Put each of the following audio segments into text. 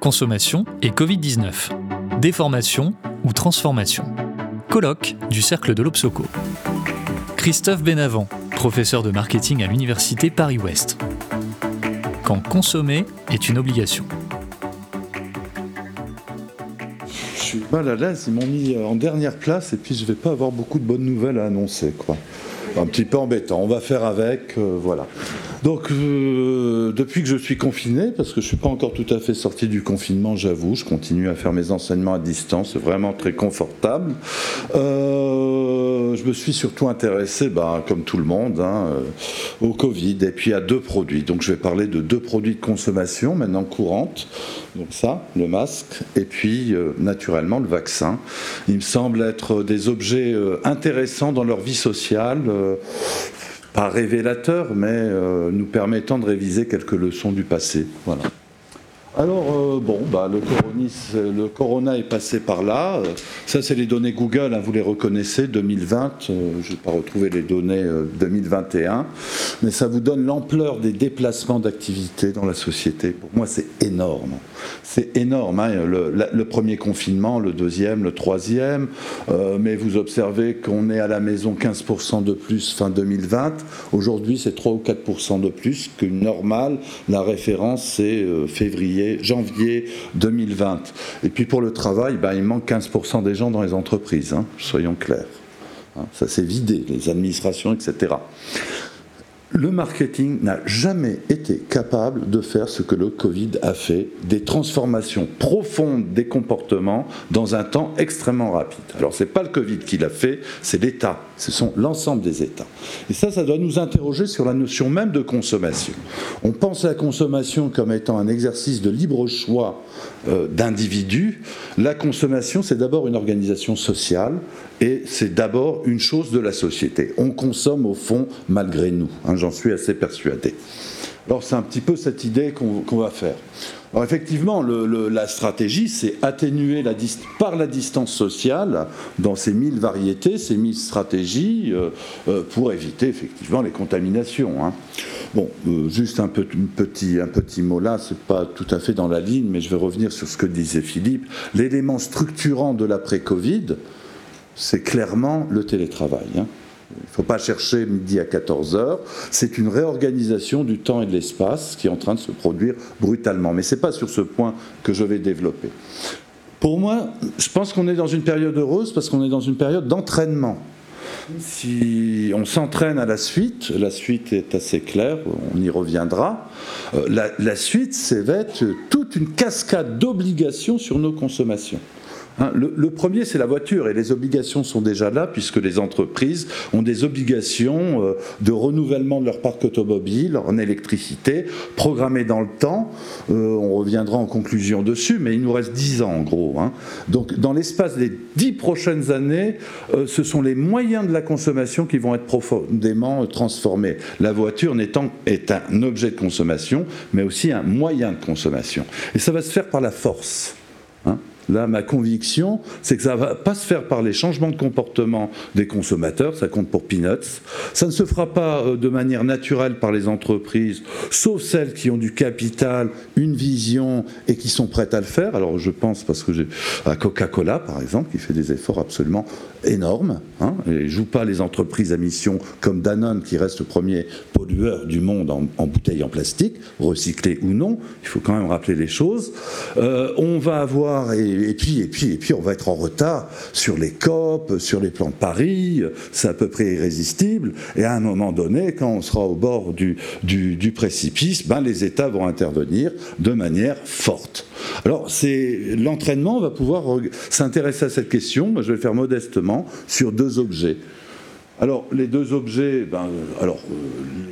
consommation et Covid-19. Déformation ou transformation. Colloque du Cercle de l'Obsoco. Christophe Benavent, professeur de marketing à l'Université Paris-Ouest. Quand consommer est une obligation. Je suis mal à l'aise, ils m'ont mis en dernière place et puis je vais pas avoir beaucoup de bonnes nouvelles à annoncer. Quoi. Un petit peu embêtant, on va faire avec, euh, voilà. Donc, euh, depuis que je suis confiné, parce que je ne suis pas encore tout à fait sorti du confinement, j'avoue, je continue à faire mes enseignements à distance, c'est vraiment très confortable. Euh, je me suis surtout intéressé, bah, comme tout le monde, hein, euh, au Covid et puis à deux produits. Donc, je vais parler de deux produits de consommation maintenant courantes. Donc ça, le masque, et puis naturellement le vaccin. Il me semble être des objets intéressants dans leur vie sociale pas révélateur, mais euh, nous permettant de réviser quelques leçons du passé. Voilà. Alors, euh, bon, bah, le, corona est passé par là. Ça, c'est les données Google, hein, vous les reconnaissez, 2020. Euh, je ne vais pas retrouver les données 2021. Mais ça vous donne l'ampleur des déplacements d'activité dans la société. Pour moi, c'est énorme. C'est énorme. Hein, le, premier confinement, le deuxième, le troisième. mais vous observez qu'on est à la maison 15% de plus fin 2020. Aujourd'hui, c'est 3 ou 4% de plus qu'une normale. La référence, c'est février janvier 2020. Et puis pour le travail, ben, il manque 15% des gens dans les entreprises, hein, soyons clairs. Hein, ça s'est vidé, les administrations, etc le marketing n'a jamais été capable de faire ce que le Covid a fait, des transformations profondes des comportements dans un temps extrêmement rapide. Alors ce n'est pas le Covid qui l'a fait, c'est l'État, ce sont l'ensemble des États. Et ça, ça doit nous interroger sur la notion même de consommation. On pense à la consommation comme étant un exercice de libre choix euh, d'individus. La consommation, c'est d'abord une organisation sociale et c'est d'abord une chose de la société. On consomme au fond malgré nous, hein, j'en suis assez persuadé. Alors c'est un petit peu cette idée qu'on va faire. Alors effectivement, la stratégie, c'est atténuer par la distance sociale dans ces mille variétés, ces mille stratégies, euh, euh, pour éviter effectivement les contaminations. Hein. Bon, euh, juste un, petit, un petit mot là, c'est pas tout à fait dans la ligne, mais je vais revenir sur ce que disait Philippe. L'élément structurant de l'après-Covid, c'est clairement le télétravail. Hein. Il ne faut pas chercher midi à 14 heures. C'est une réorganisation du temps et de l'espace qui est en train de se produire brutalement. Mais ce n'est pas sur ce point que je vais développer. Pour moi, je pense qu'on est dans une période heureuse parce qu'on est dans une période d'entraînement. Si on s'entraîne à la suite, la suite est assez claire, on y reviendra. Euh, la, la suite, c'est toute une cascade d'obligations sur nos consommations. Hein, le, premier, c'est la voiture, et les obligations sont déjà là, puisque les entreprises ont des obligations euh, de renouvellement de leur parc automobile en électricité, programmées dans le temps. Euh, on reviendra en conclusion dessus, mais il nous reste 10 ans en gros. Hein. Donc dans l'espace des 10 prochaines années, euh, ce sont les moyens de la consommation qui vont être profondément transformés. La voiture n'étant est un objet de consommation, mais aussi un moyen de consommation. Et ça va se faire par la force. Hein. Là, ma conviction, c'est que ça ne va pas se faire par les changements de comportement des consommateurs, ça compte pour peanuts. Ça ne se fera pas euh, de manière naturelle par les entreprises, sauf celles qui ont du capital, une vision et qui sont prêtes à le faire. Alors je pense parce que j'ai à Coca-Cola, par exemple, qui fait des efforts absolument énormes. Hein, et joue pas les entreprises à mission comme Danone, qui reste le premier pollueur du monde en, bouteilles en plastique, recyclées ou non. Il faut quand même rappeler les choses. Euh, on va avoir et et, puis, et, puis, et puis, on va être en retard sur les COP, sur les plans de Paris, c'est à peu près irrésistible. Et à un moment donné, quand on sera au bord du, du, précipice, ben, les États vont intervenir de manière forte. Alors, c'est l'entraînement va pouvoir s'intéresser à cette question. Moi, je vais le faire modestement sur deux objets. Alors, les deux objets, ben, euh, alors, euh,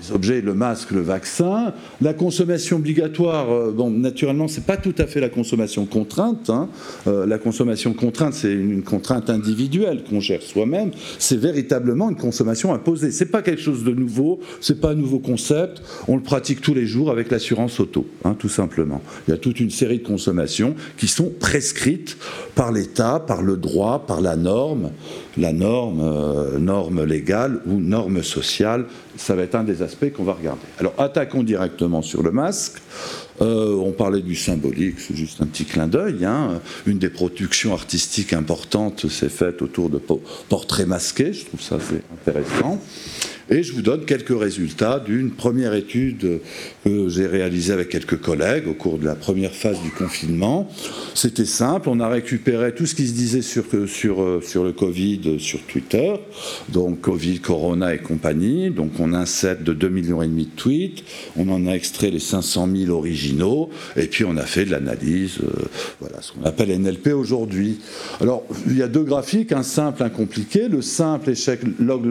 les objets, le masque, le vaccin, la consommation obligatoire, euh, bon, naturellement, c'est pas tout à fait la consommation contrainte. Hein. la consommation contrainte, c'est une, contrainte individuelle qu'on gère soi-même. C'est véritablement une consommation imposée. C'est pas quelque chose de nouveau, c'est pas un nouveau concept. On le pratique tous les jours avec l'assurance auto, hein, tout simplement. Il y a toute une série de consommations qui sont prescrites par l'État, par le droit, par la norme. La norme, euh, norme légale ou norme sociale. Ça va être un des aspects qu'on va regarder. Alors attaquons directement sur le masque. Euh, on parlait du symbolique, c'est juste un petit clin d'œil. Hein. Une des productions artistiques importantes s'est faite autour de portraits masqués. Je trouve ça assez intéressant. Et je vous donne quelques résultats d'une première étude que j'ai réalisée avec quelques collègues au cours de la première phase du confinement. C'était simple, on a récupéré tout ce qui se disait sur, sur, sur le Covid sur Twitter, donc Covid, Corona et compagnie. Donc on set de 2,5 millions de tweets, on en a extrait les 500 000 originaux, et puis on a fait de l'analyse, euh, voilà, ce qu'on appelle NLP aujourd'hui. Alors, il y a deux graphiques, un simple, un compliqué. Le simple échec log,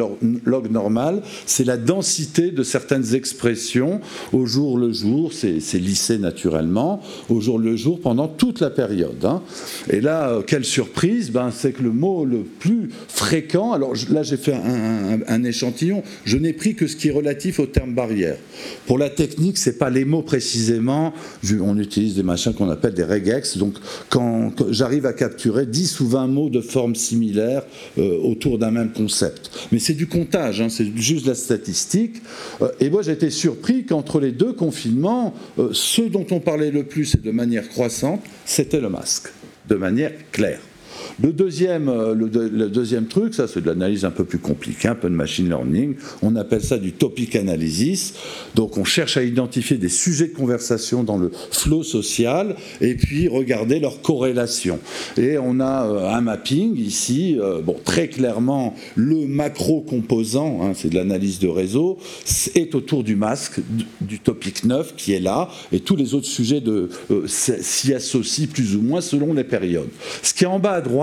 log normal, c'est la densité de certaines expressions au jour le jour, c'est lissé naturellement, au jour le jour pendant toute la période. Hein. Et là, euh, quelle surprise, ben, c'est que le mot le plus fréquent, alors là j'ai fait un, échantillon, je n'ai pris que ce qui est relatif au terme barrière. Pour la technique, c'est pas les mots précisément, on utilise des machins qu'on appelle des regex, donc quand, j'arrive à capturer 10 ou 20 mots de forme similaire euh, autour d'un même concept. Mais c'est du comptage, hein, c'est juste la statistique. Euh, et moi, j'étais surpris qu'entre les deux confinements, euh, ce dont on parlait le plus et de manière croissante, c'était le masque, de manière claire. Le deuxième, euh, le, deuxième truc, ça c'est de l'analyse un peu plus compliquée, un peu de machine learning. On appelle ça du topic analysis. Donc on cherche à identifier des sujets de conversation dans le flow social et puis regarder leur corrélation. Et on a euh, un mapping ici. Euh, bon, très clairement, le macro composant, hein, c'est de l'analyse de réseau, est autour du masque, du topic 9 qui est là, et tous les autres sujets s'y associent plus ou moins selon les périodes. Ce qui est en bas à droite,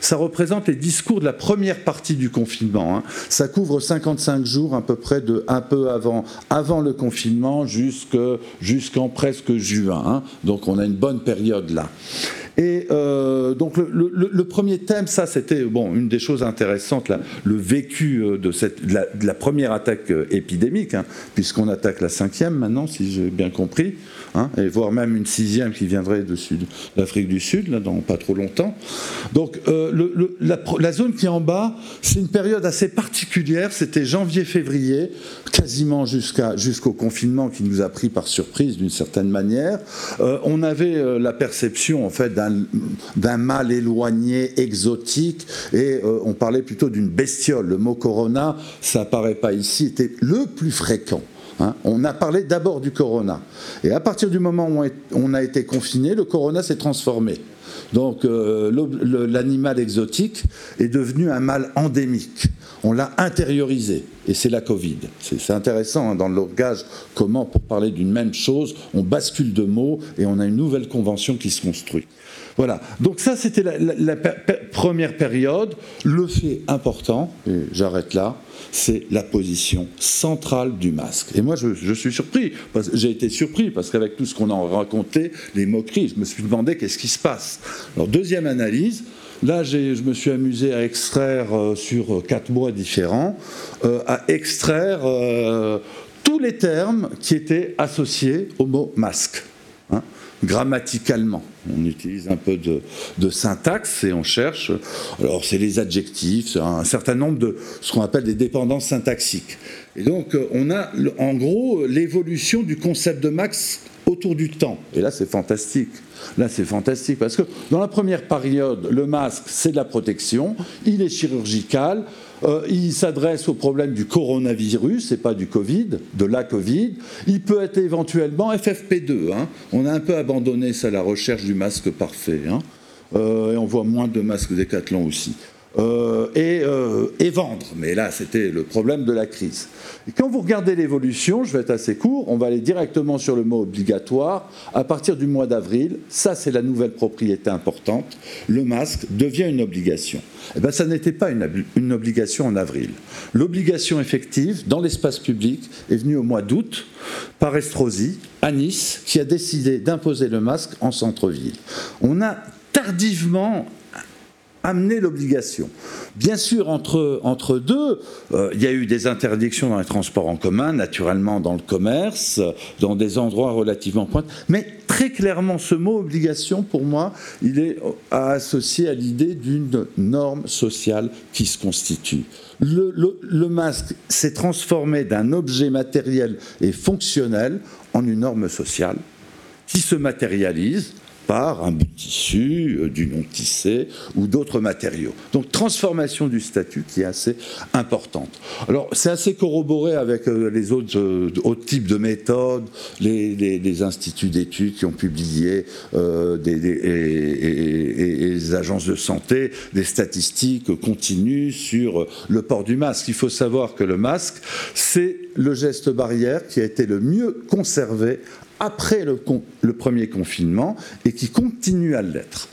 ça représente les discours de la première partie du confinement. Hein. Ça couvre 55 jours à peu près de un peu avant, avant le confinement jusqu'en presque juin. Hein. Donc on a une bonne période là. Et euh, donc le, premier thème, ça c'était bon une des choses intéressantes, là, le vécu euh, de, cette, la, première attaque euh, épidémique, hein, puisqu'on attaque la cinquième maintenant, si j'ai bien compris. Hein, et voire même une sixième qui viendrait de l'Afrique du Sud, là, dans pas trop longtemps. Donc euh, la, zone qui est en bas, c'est une période assez particulière, c'était janvier-février, quasiment jusqu'au confinement qui nous a pris par surprise d'une certaine manière. Euh, on avait euh, la perception en fait d'un mal éloigné, exotique, et on parlait plutôt d'une bestiole. Le mot corona, ça apparaît pas ici, était le plus fréquent. Hein. on a parlé d'abord du corona. Et à partir du moment où on a été confiné, le corona s'est transformé. Donc euh, l'animal exotique est devenu un mal endémique. On l'a intériorisé. Et c'est la Covid. C'est intéressant hein, dans le langage comment, pour parler d'une même chose, on bascule de mots et on a une nouvelle convention qui se construit. Voilà. Donc ça, c'était la, première période. Le fait important, et j'arrête là, c'est la position centrale du masque. Et moi, je, suis surpris. J'ai été surpris parce qu'avec tout ce qu'on a raconté, les moqueries, je me suis demandé qu'est-ce qui se passe. Alors, deuxième analyse. Là, je me suis amusé à extraire euh, sur quatre mois différents, euh, à extraire euh, tous les termes qui étaient associés au mot masque. Hein grammaticalement. On utilise un peu de, syntaxe et on cherche. Alors, c'est les adjectifs, un certain nombre de ce qu'on appelle des dépendances syntaxiques. Et donc, euh, on a en gros l'évolution du concept de max autour du temps. Et là, c'est fantastique. Là, c'est fantastique parce que dans la première période, le masque, c'est de la protection, il est chirurgical, euh, il s'adresse au problème du coronavirus et pas du Covid, de la Covid. Il peut être éventuellement FFP2. Hein. On a un peu abandonné ça, la recherche du masque parfait. Hein. Euh, et on voit moins de masques décathlon aussi. Euh, et, vendre. Mais là, c'était le problème de la crise. Quand vous regardez l'évolution, je vais être assez court, on va aller directement sur le mot obligatoire. À partir du mois d'avril, ça c'est la nouvelle propriété importante, le masque devient une obligation. Eh bien, ça n'était pas une, une, obligation en avril. L'obligation effective dans l'espace public est venue au mois d'août par Estrosi, à Nice, qui a décidé d'imposer le masque en centre-ville. On a tardivement amener l'obligation. Bien sûr, entre, entre deux, euh, il y a eu des interdictions dans les transports en commun, naturellement dans le commerce, dans des endroits relativement pointés, mais très clairement, ce mot obligation, pour moi, il est associé à l'idée d'une norme sociale qui se constitue. Le, le masque s'est transformé d'un objet matériel et fonctionnel en une norme sociale qui se matérialise par un bout de tissu, euh, du non-tissé ou d'autres matériaux. Donc transformation du statut qui est assez importante. Alors c'est assez corroboré avec euh, les autres, euh, autres types de méthodes, les, instituts d'études qui ont publié des, et, les agences de santé des statistiques continues sur le port du masque. Il faut savoir que le masque, c'est le geste barrière qui a été le mieux conservé après le, premier confinement et qui continue à l'être.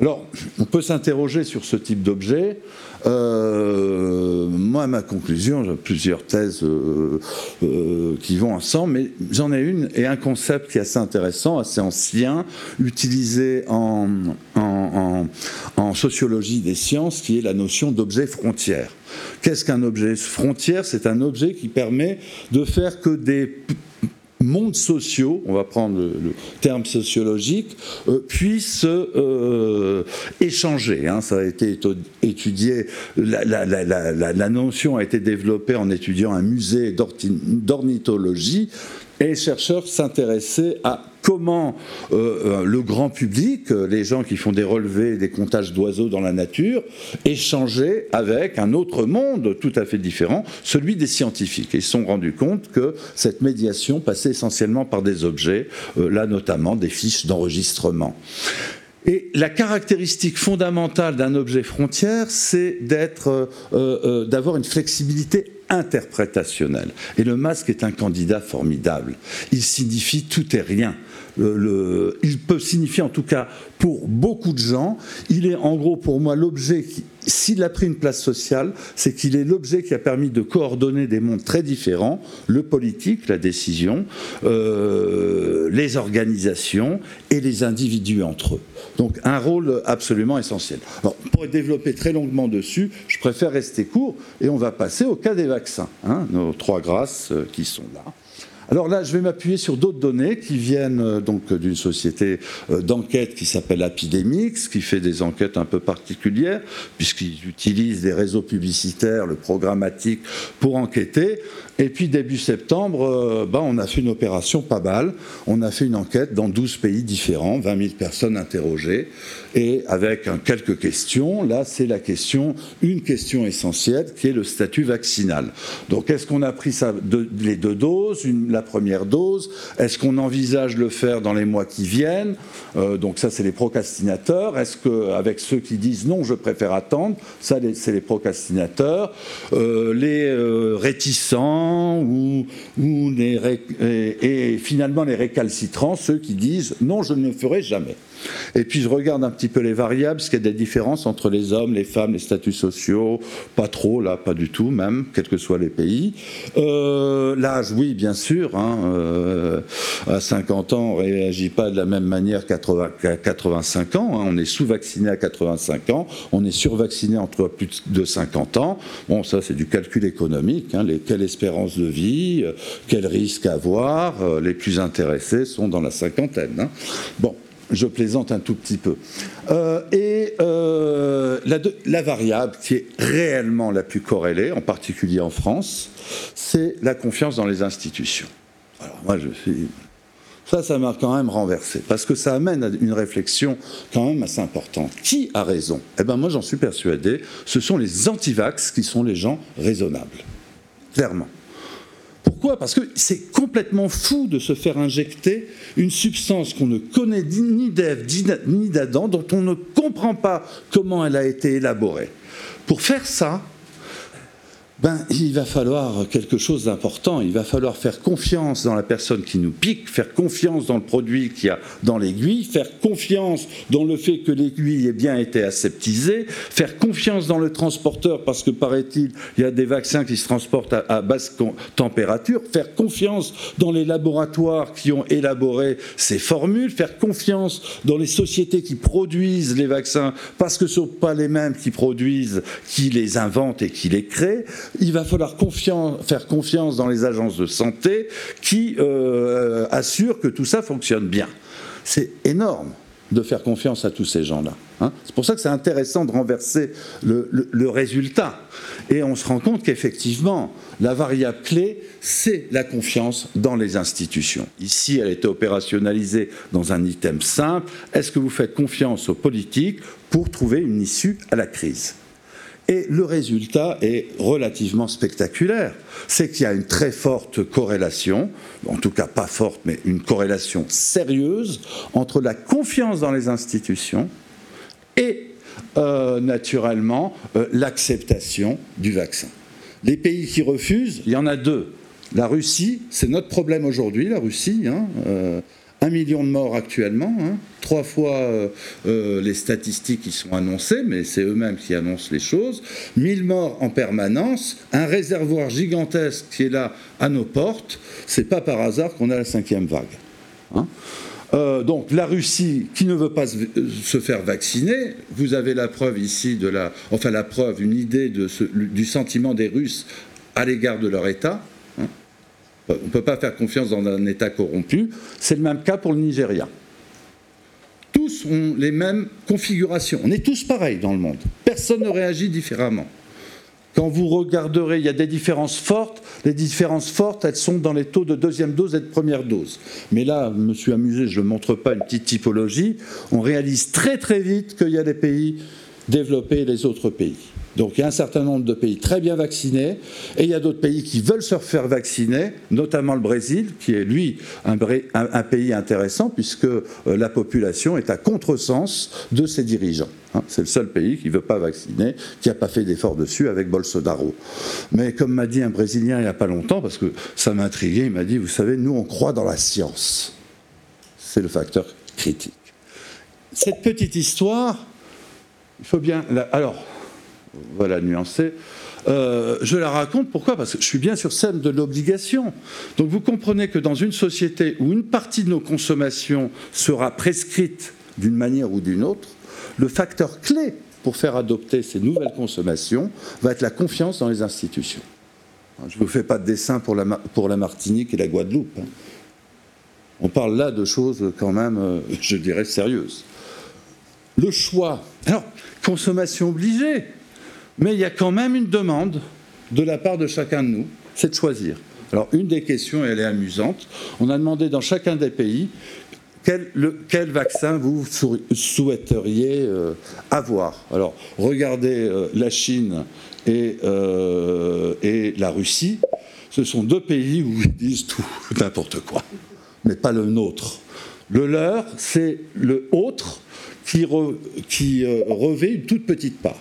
Alors, on peut s'interroger sur ce type d'objet. Euh, moi, ma conclusion, j'ai plusieurs thèses euh, euh, qui vont ensemble, mais j'en ai une et un concept qui est assez intéressant, assez ancien, utilisé en, en sociologie des sciences, qui est la notion d'objet frontière. Qu'est-ce qu'un objet? Frontière C'est un objet qui permet de faire que des mondes sociaux, on va prendre le, terme sociologique, euh, puissent euh, échanger. Hein. ça a été étudié, la, la, notion a été développée en étudiant un musée d'ornithologie, et les chercheurs s'intéressaient à comment euh, euh, le grand public, euh, les gens qui font des relevés, des comptages d'oiseaux dans la nature, échangeaient avec un autre monde tout à fait différent, celui des scientifiques. Ils se sont rendus compte que cette médiation passait essentiellement par des objets, là notamment des fiches d'enregistrement. Et la caractéristique fondamentale d'un objet frontière, c'est d'être, d'avoir une flexibilité interprétationnelle. Et le masque est un candidat formidable. Il signifie tout et rien il peut signifier en tout cas pour beaucoup de gens, il est en gros pour moi l'objet qui, s'il a pris une place sociale, c'est qu'il est l'objet qui a permis de coordonner des mondes très différents, le politique, la décision, euh, les organisations et les individus entre eux. Donc un rôle absolument essentiel. Alors, pour développer très longuement dessus, je préfère rester court et on va passer au cas des vaccins, hein, nos trois grâces euh, qui sont là. Alors là, je vais m'appuyer sur d'autres données qui viennent euh, donc d'une société euh, d'enquête qui s'appelle Epidemics, qui fait des enquêtes un peu particulières, puisqu'ils utilisent des réseaux publicitaires, le programmatique, pour enquêter. Et puis début septembre, ben, on a fait une opération pas mal. On a fait une enquête dans 12 pays différents, 20 000 personnes interrogées, et avec quelques questions. Là, c'est la question, une question essentielle, qui est le statut vaccinal. Donc, est-ce qu'on a pris les deux doses, la première dose Est-ce qu'on envisage le faire dans les mois qui viennent? Euh, Donc ça, c'est les procrastinateurs. Est-ce qu'avec ceux qui disent non, je préfère attendre, ça, c'est les procrastinateurs. Euh, les réticents ou, et, finalement les récalcitrants, ceux qui disent non, je ne le ferai jamais. Et puis je regarde un petit peu les variables, ce qu'il y a des différences entre les hommes, les femmes, les statuts sociaux, pas trop, là, pas du tout, même, quels que soient les pays. Euh, l'âge, oui, bien sûr, hein, euh, à 50 ans, on ne réagit pas de la même manière qu'à 85 ans, hein. on est sous-vacciné à 85 ans, on est survacciné entre plus de 50 ans. Bon, ça, c'est du calcul économique, hein, quelle espérance de vie, euh, quel risque avoir. Euh, les plus intéressés sont dans la cinquantaine. Hein. Bon, je plaisante un tout petit peu. Euh, et la, la, variable qui est réellement la plus corrélée, en particulier en France, c'est la confiance dans les institutions. Alors moi, je. Ça, ça m'a quand même renversé, parce que ça amène à une réflexion quand même assez importante. Qui a raison? Eh bien, moi, j'en suis persuadé, ce sont les antivax qui sont les gens raisonnables. Clairement. Pourquoi? Parce que c'est complètement fou de se faire injecter une substance qu'on ne connaît ni d'Ève ni d'Adam, dont on ne comprend pas comment elle a été élaborée. Pour faire ça, ben, il va falloir quelque chose d'important. Il va falloir faire confiance dans la personne qui nous pique, faire confiance dans le produit qu'il y a dans l'aiguille, faire confiance dans le fait que l'aiguille ait bien été aseptisée, faire confiance dans le transporteur parce que, paraît-il, il y a des vaccins qui se transportent à, basse température, faire confiance dans les laboratoires qui ont élaboré ces formules, faire confiance dans les sociétés qui produisent les vaccins parce que ce ne sont pas les mêmes qui produisent, qui les inventent et qui les créent il va falloir faire confiance dans les agences de santé qui euh, assurent que tout ça fonctionne bien. C'est énorme de faire confiance à tous ces gens-là. Hein. c'est pour ça que c'est intéressant de renverser le, résultat. Et on se rend compte qu'effectivement, la variable clé, c'est la confiance dans les institutions. Ici, elle était opérationnalisée dans un item simple. Est-ce que vous faites confiance aux politiques pour trouver une issue à la crise? Et le résultat est relativement spectaculaire. C'est qu'il y a une très forte corrélation, en tout cas pas forte, mais une corrélation sérieuse entre la confiance dans les institutions et euh, naturellement euh, l'acceptation du vaccin. Les pays qui refusent, il y en a deux. La Russie, c'est notre problème aujourd'hui, la Russie. Hein, euh, un million de morts actuellement, hein. trois fois euh, euh, les statistiques qui sont annoncées, mais c'est eux-mêmes qui annoncent les choses, 1000 morts en permanence, un réservoir gigantesque qui est là à nos portes, c'est pas par hasard qu'on a la cinquième vague. Hein. Euh, donc la Russie qui ne veut pas se faire vacciner, vous avez la preuve ici de la, enfin la preuve, une idée du sentiment des Russes à l'égard de leur État. On ne peut pas faire confiance dans un État corrompu. C'est le même cas pour le Nigeria. Tous ont les mêmes configurations. On est tous pareils dans le monde. Personne ne réagit différemment. Quand vous regarderez, il y a des différences fortes. Les différences fortes, elles sont dans les taux de deuxième dose et de première dose. Mais là, je me suis amusé, je ne montre pas une petite typologie. On réalise très très vite qu'il y a des pays développés et les autres pays. Donc il y a un certain nombre de pays très bien vaccinés et il y a d'autres pays qui veulent se faire vacciner, notamment le Brésil, qui est lui un, pays intéressant puisque euh, la population est à contresens de ses dirigeants. Hein. C'est le seul pays qui ne veut pas vacciner, qui n'a pas fait d'effort dessus avec Bolsonaro. Mais comme m'a dit un Brésilien il n'y a pas longtemps, parce que ça m'a intrigué, il m'a dit, vous savez, nous on croit dans la science. C'est le facteur critique. Cette petite histoire, il faut bien... Alors, voilà, nuancé. Euh, je la raconte pourquoi? Parce que je suis bien sur scène de l'obligation. Donc vous comprenez que dans une société où une partie de nos consommations sera prescrite d'une manière ou d'une autre, le facteur clé pour faire adopter ces nouvelles consommations va être la confiance dans les institutions. Je ne vous fais pas de dessin pour la, Martinique et la Guadeloupe. Hein. On parle là de choses quand même, euh, je dirais, sérieuses. Le choix. Alors, consommation obligée. Mais il y a quand même une demande de la part de chacun de nous, c'est de choisir. Alors une des questions, elle est amusante, on a demandé dans chacun des pays quel, vaccin vous souhaiteriez euh, avoir? Alors regardez euh, la Chine et, euh, et, la Russie, ce sont deux pays où ils disent tout, n'importe quoi, mais pas le nôtre. Le leur, c'est le autre qui, qui revêt une toute petite part.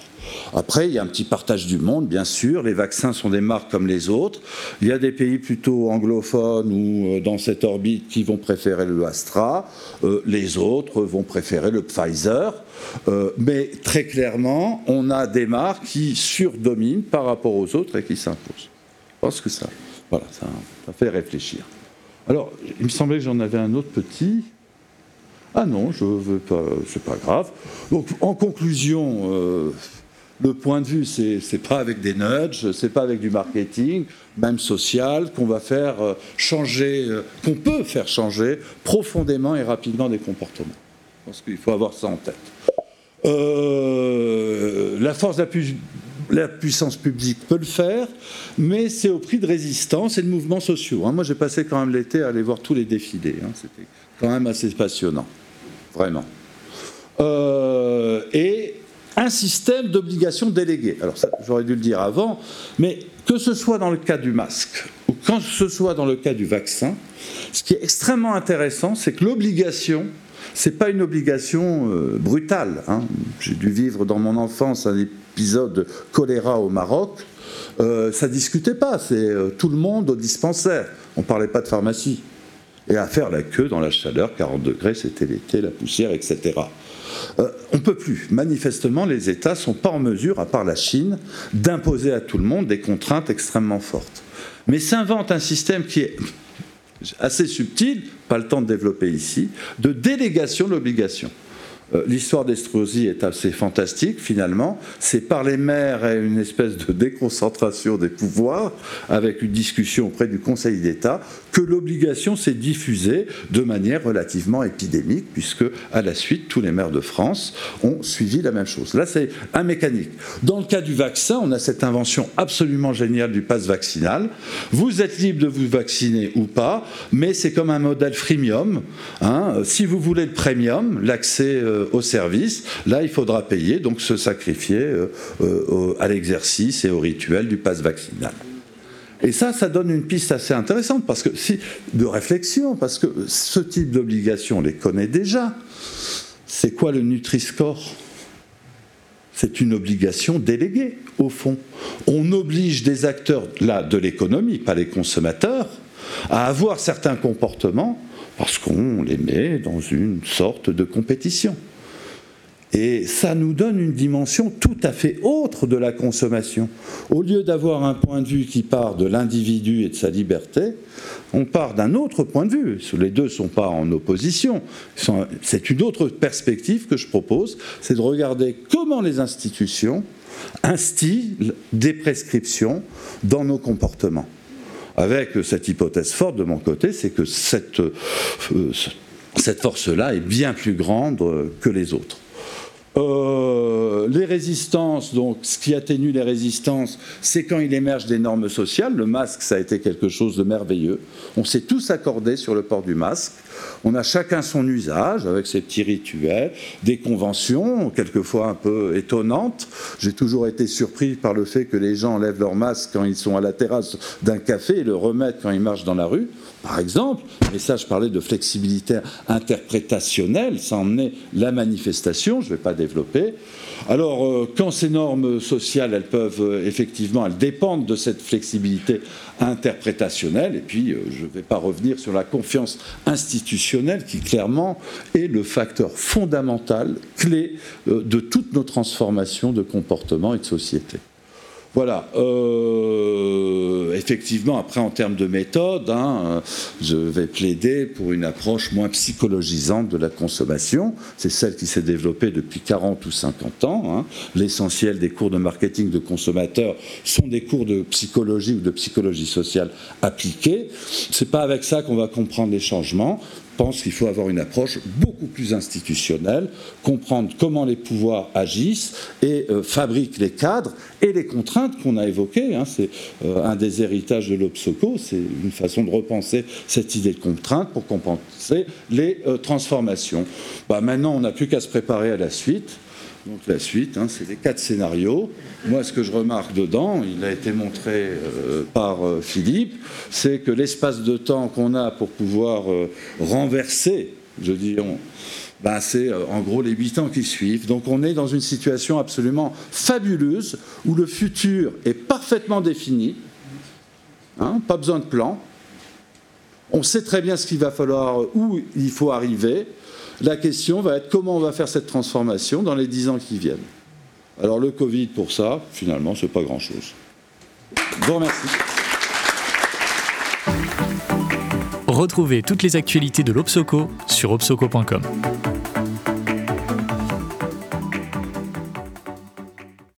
Après, il y a un petit partage du monde, bien sûr. Les vaccins sont des marques comme les autres. Il y a des pays plutôt anglophones ou euh, dans cette orbite qui vont préférer le Astra. Euh, les autres vont préférer le Pfizer. Euh, mais très clairement, on a des marques qui surdominent par rapport aux autres et qui s'imposent. Je pense que ça, voilà, ça, fait réfléchir. Alors, il me semblait que j'en avais un autre petit. Ah non, je veux pas, c'est pas grave. Donc, en conclusion, le point de vue, c'est n'est pas avec des nudges, c'est pas avec du marketing, même social, qu'on va faire euh, changer, euh, qu'on peut faire changer profondément et rapidement des comportements. Je pense qu'il faut avoir ça en tête. Euh, la force de la, puissance publique peut le faire, mais c'est au prix de résistance et de mouvements sociaux. Hein. Moi, j'ai passé quand même l'été à aller voir tous les défilés. Hein. C'était quand même assez passionnant, vraiment. et un système d'obligations déléguées. Alors j'aurais dû le dire avant, mais que ce soit dans le cas du masque ou que ce soit dans le cas du vaccin, ce qui est extrêmement intéressant, c'est que l'obligation, C'est pas une obligation euh, brutale. Hein. J'ai dû vivre dans mon enfance un épisode de choléra au Maroc. Euh, ça discutait pas, c'est euh, tout le monde au dispensaire. On parlait pas de pharmacie. Et à faire la queue dans la chaleur, 40 degrés, c'était l'été, la poussière, etc. Euh, on ne peut plus. Manifestement, les États ne sont pas en mesure, à part la Chine, d'imposer à tout le monde des contraintes extrêmement fortes. Mais s'invente un système qui est assez subtil, pas le temps de développer ici, de délégation de l'obligation. Euh, l'histoire d'Estrosi est assez fantastique finalement. C'est par les maires et une espèce de déconcentration des pouvoirs, avec une discussion auprès du Conseil d'État, que l'obligation s'est diffusée de manière relativement épidémique, puisque à la suite, tous les maires de France ont suivi la même chose. Là, c'est un mécanique. Dans le cas du vaccin, on a cette invention absolument géniale du pass vaccinal. Vous êtes libre de vous vacciner ou pas, mais c'est comme un modèle freemium. Hein. Si vous voulez le premium, l'accès euh, au service, là, il faudra payer, donc se sacrifier euh, euh, à l'exercice et au rituel du pass vaccinal. Et ça, ça donne une piste assez intéressante parce que de réflexion, parce que ce type d'obligation, on les connaît déjà. C'est quoi le Nutri-Score? C'est une obligation déléguée, au fond. On oblige des acteurs de l'économie, pas les consommateurs, à avoir certains comportements parce qu'on les met dans une sorte de compétition. Et ça nous donne une dimension tout à fait autre de la consommation. Au lieu d'avoir un point de vue qui part de l'individu et de sa liberté, on part d'un autre point de vue. Les deux ne sont pas en opposition. C'est une autre perspective que je propose, c'est de regarder comment les institutions instillent des prescriptions dans nos comportements. Avec cette hypothèse forte de mon côté, c'est que cette, euh, cette force-là est bien plus grande que les autres. Euh, les résistances, donc ce qui atténue les résistances, c'est quand il émerge des normes sociales. Le masque, ça a été quelque chose de merveilleux. On s'est tous accordés sur le port du masque. On a chacun son usage avec ses petits rituels, des conventions, quelquefois un peu étonnantes. J'ai toujours été surpris par le fait que les gens enlèvent leur masque quand ils sont à la terrasse d'un café et le remettent quand ils marchent dans la rue, par exemple. Et ça, je parlais de flexibilité interprétationnelle, ça emmenait la manifestation, je ne vais pas développer. Alors, euh, quand ces normes sociales, elles peuvent euh, effectivement, elles dépendent de cette flexibilité interprétationnelle, et puis euh, je ne vais pas revenir sur la confiance institutionnelle qui clairement est le facteur fondamental, clé de toutes nos transformations de comportement et de société. Voilà. Effectivement, après, en termes de méthode, hein, je vais plaider pour une approche moins psychologisante de la consommation. C'est celle qui s'est développée depuis 40 ou 50 ans. Hein. L'essentiel des cours de marketing de consommateurs sont des cours de psychologie ou de psychologie sociale appliqués. C'est pas avec ça qu'on va comprendre les changements pense qu'il faut avoir une approche beaucoup plus institutionnelle, comprendre comment les pouvoirs agissent et euh, fabriquent les cadres et les contraintes qu'on a évoquées. Hein. c'est euh, un des héritages de l'Obsoco, c'est une façon de repenser cette idée de contrainte pour compenser les euh, transformations. Bah, maintenant, on n'a plus qu'à se préparer à la suite. Donc la suite, hein, c'est les quatre scénarios. Moi, ce que je remarque dedans, il a été montré euh, par euh, Philippe, c'est que l'espace de temps qu'on a pour pouvoir euh, renverser, je dis, ben c'est en gros les huit ans qui suivent. Donc on est dans une situation absolument fabuleuse où le futur est parfaitement défini, hein, pas besoin de plan. On sait très bien ce qu'il va falloir, où il faut arriver. La question va être comment on va faire cette transformation dans les dix ans qui viennent. Alors le Covid pour ça, finalement, c'est pas grand-chose. Je vous remercie. Retrouvez toutes les actualités de l'Obsoco sur obsoco.com.